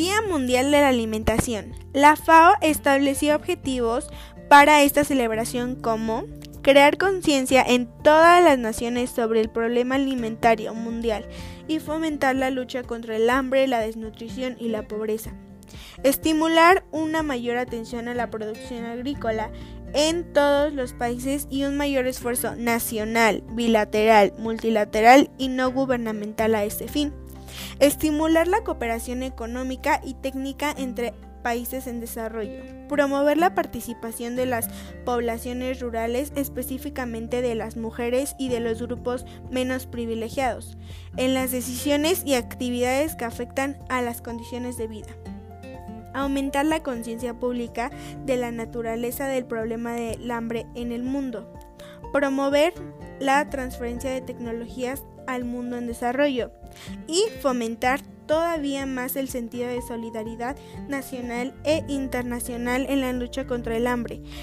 Día Mundial de la Alimentación. La FAO estableció objetivos para esta celebración como crear conciencia en todas las naciones sobre el problema alimentario mundial y fomentar la lucha contra el hambre, la desnutrición y la pobreza. Estimular una mayor atención a la producción agrícola en todos los países y un mayor esfuerzo nacional, bilateral, multilateral y no gubernamental a este fin. Estimular la cooperación económica y técnica entre países en desarrollo. Promover la participación de las poblaciones rurales, específicamente de las mujeres y de los grupos menos privilegiados, en las decisiones y actividades que afectan a las condiciones de vida aumentar la conciencia pública de la naturaleza del problema del hambre en el mundo, promover la transferencia de tecnologías al mundo en desarrollo y fomentar todavía más el sentido de solidaridad nacional e internacional en la lucha contra el hambre,